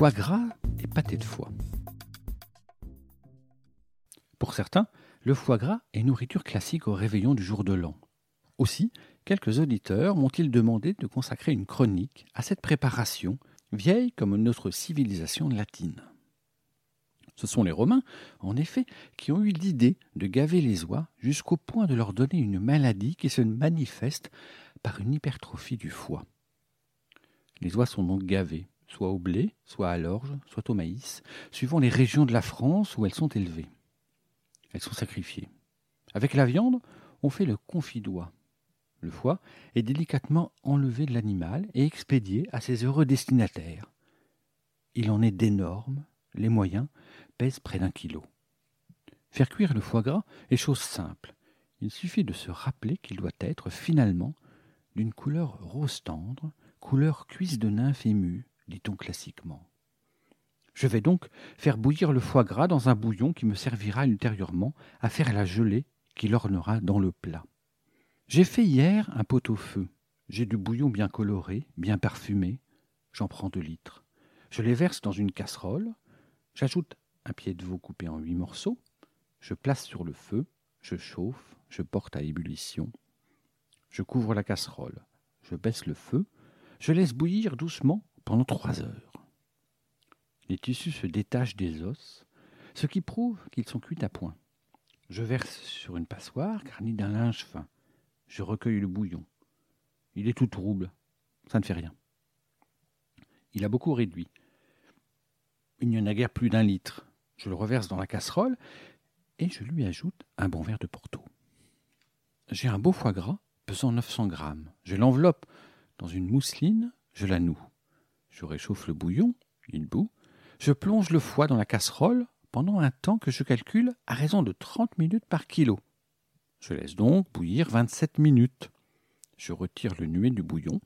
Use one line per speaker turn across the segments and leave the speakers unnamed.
Foie gras et pâté de foie. Pour certains, le foie gras est nourriture classique au réveillon du jour de l'an. Aussi, quelques auditeurs m'ont-ils demandé de consacrer une chronique à cette préparation, vieille comme notre civilisation latine. Ce sont les Romains, en effet, qui ont eu l'idée de gaver les oies jusqu'au point de leur donner une maladie qui se manifeste par une hypertrophie du foie. Les oies sont donc gavées, soit au blé, soit à l'orge, soit au maïs, suivant les régions de la France où elles sont élevées. Elles sont sacrifiées. Avec la viande, on fait le confit d'oie. Le foie est délicatement enlevé de l'animal et expédié à ses heureux destinataires. Il en est d'énormes, les moyens pèsent près d'un kilo. Faire cuire le foie gras est chose simple. Il suffit de se rappeler qu'il doit être finalement d'une couleur rose tendre, couleur cuisse de nymphe émue, dit-on classiquement. Je vais donc faire bouillir le foie gras dans un bouillon qui me servira ultérieurement à faire la gelée qui l'ornera dans le plat. J'ai fait hier un pot au feu. J'ai du bouillon bien coloré, bien parfumé. J'en prends deux litres. Je les verse dans une casserole. J'ajoute un pied de veau coupé en huit morceaux. Je place sur le feu. Je chauffe. Je porte à ébullition. Je couvre la casserole. Je baisse le feu. Je laisse bouillir doucement pendant trois heures. Les tissus se détachent des os, ce qui prouve qu'ils sont cuits à point. Je verse sur une passoire garnie d'un linge fin. Je recueille le bouillon. Il est tout trouble. Ça ne fait rien. Il a beaucoup réduit. Il n'y en a guère plus d'un litre. Je le reverse dans la casserole et je lui ajoute un bon verre de Porto. J'ai un beau foie gras pesant 900 grammes. Je l'enveloppe dans une mousseline, je la noue. Je réchauffe le bouillon, il bout. Je plonge le foie dans la casserole pendant un temps que je calcule à raison de 30 minutes par kilo. Je laisse donc bouillir 27 minutes. Je retire le nuet du bouillon.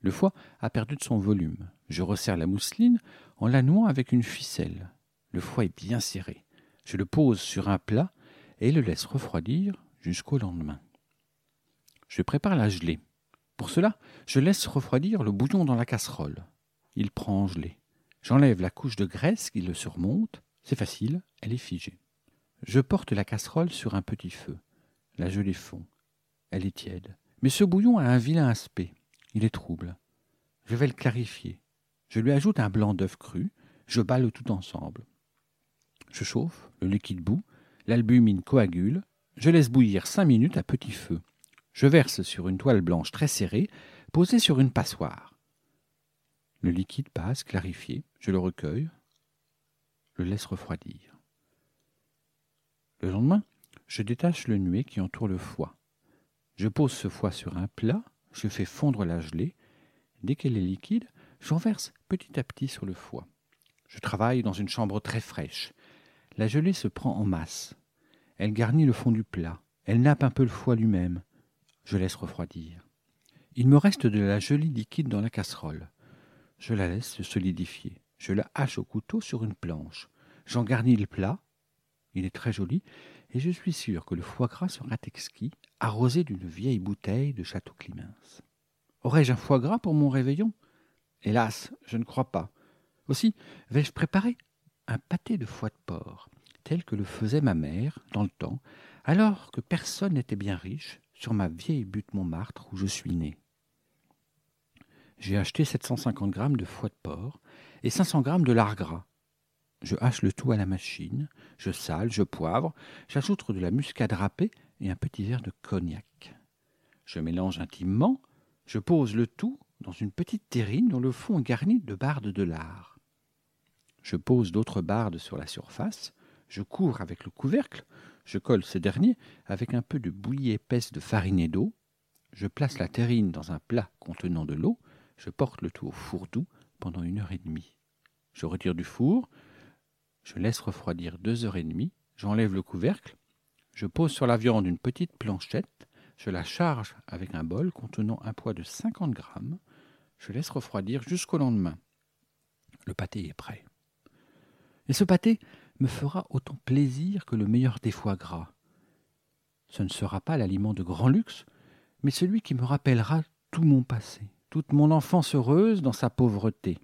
Le foie a perdu de son volume. Je resserre la mousseline en la nouant avec une ficelle. Le foie est bien serré. Je le pose sur un plat et le laisse refroidir jusqu'au lendemain. Je prépare la gelée. Pour cela, je laisse refroidir le bouillon dans la casserole. Il prend gelé. J'enlève la couche de graisse qui le surmonte. C'est facile, elle est figée. Je porte la casserole sur un petit feu. La gelée fond. Elle est tiède. Mais ce bouillon a un vilain aspect. Il est trouble. Je vais le clarifier. Je lui ajoute un blanc d'œuf cru. Je bats tout ensemble. Je chauffe, le liquide bout, l'albumine coagule. Je laisse bouillir cinq minutes à petit feu. Je verse sur une toile blanche très serrée, posée sur une passoire. Le liquide passe, clarifié. Je le recueille, le laisse refroidir. Le lendemain, je détache le nuet qui entoure le foie. Je pose ce foie sur un plat, je fais fondre la gelée. Dès qu'elle est liquide, j'en verse petit à petit sur le foie. Je travaille dans une chambre très fraîche. La gelée se prend en masse. Elle garnit le fond du plat. Elle nappe un peu le foie lui-même. Je laisse refroidir. Il me reste de la gelée liquide dans la casserole. Je la laisse se solidifier. Je la hache au couteau sur une planche. J'en garnis le plat. Il est très joli, et je suis sûr que le foie gras sera exquis, arrosé d'une vieille bouteille de Château Climens. Aurais-je un foie gras pour mon réveillon? Hélas, je ne crois pas. Aussi, vais-je préparer un pâté de foie de porc, tel que le faisait ma mère dans le temps, alors que personne n'était bien riche sur ma vieille butte Montmartre où je suis né. J'ai acheté 750 grammes de foie de porc et 500 grammes de lard gras. Je hache le tout à la machine, je sale, je poivre, j'ajoute de la muscade râpée et un petit verre de cognac. Je mélange intimement, je pose le tout dans une petite terrine dont le fond est garni de bardes de lard. Je pose d'autres bardes sur la surface, je couvre avec le couvercle, je colle ce dernier avec un peu de bouillie épaisse de farine et d'eau, je place la terrine dans un plat contenant de l'eau, Je porte le tout au four doux pendant une heure et demie. Je retire du four, je laisse refroidir deux heures et demie, j'enlève le couvercle, je pose sur la viande une petite planchette, je la charge avec un bol contenant un poids de 50 grammes, je laisse refroidir jusqu'au lendemain. Le pâté est prêt. Et ce pâté me fera autant plaisir que le meilleur des foie gras. Ce ne sera pas l'aliment de grand luxe, mais celui qui me rappellera tout mon passé, toute mon enfance heureuse dans sa pauvreté.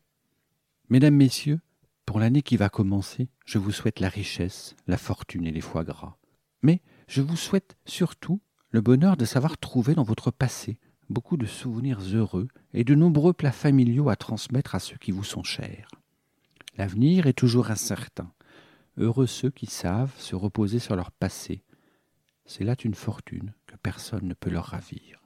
Mesdames, Messieurs, pour l'année qui va commencer, je vous souhaite la richesse, la fortune et les foie gras. Mais je vous souhaite surtout le bonheur de savoir trouver dans votre passé beaucoup de souvenirs heureux et de nombreux plats familiaux à transmettre à ceux qui vous sont chers. L'avenir est toujours incertain. Heureux ceux qui savent se reposer sur leur passé. C'est là une fortune que personne ne peut leur ravir.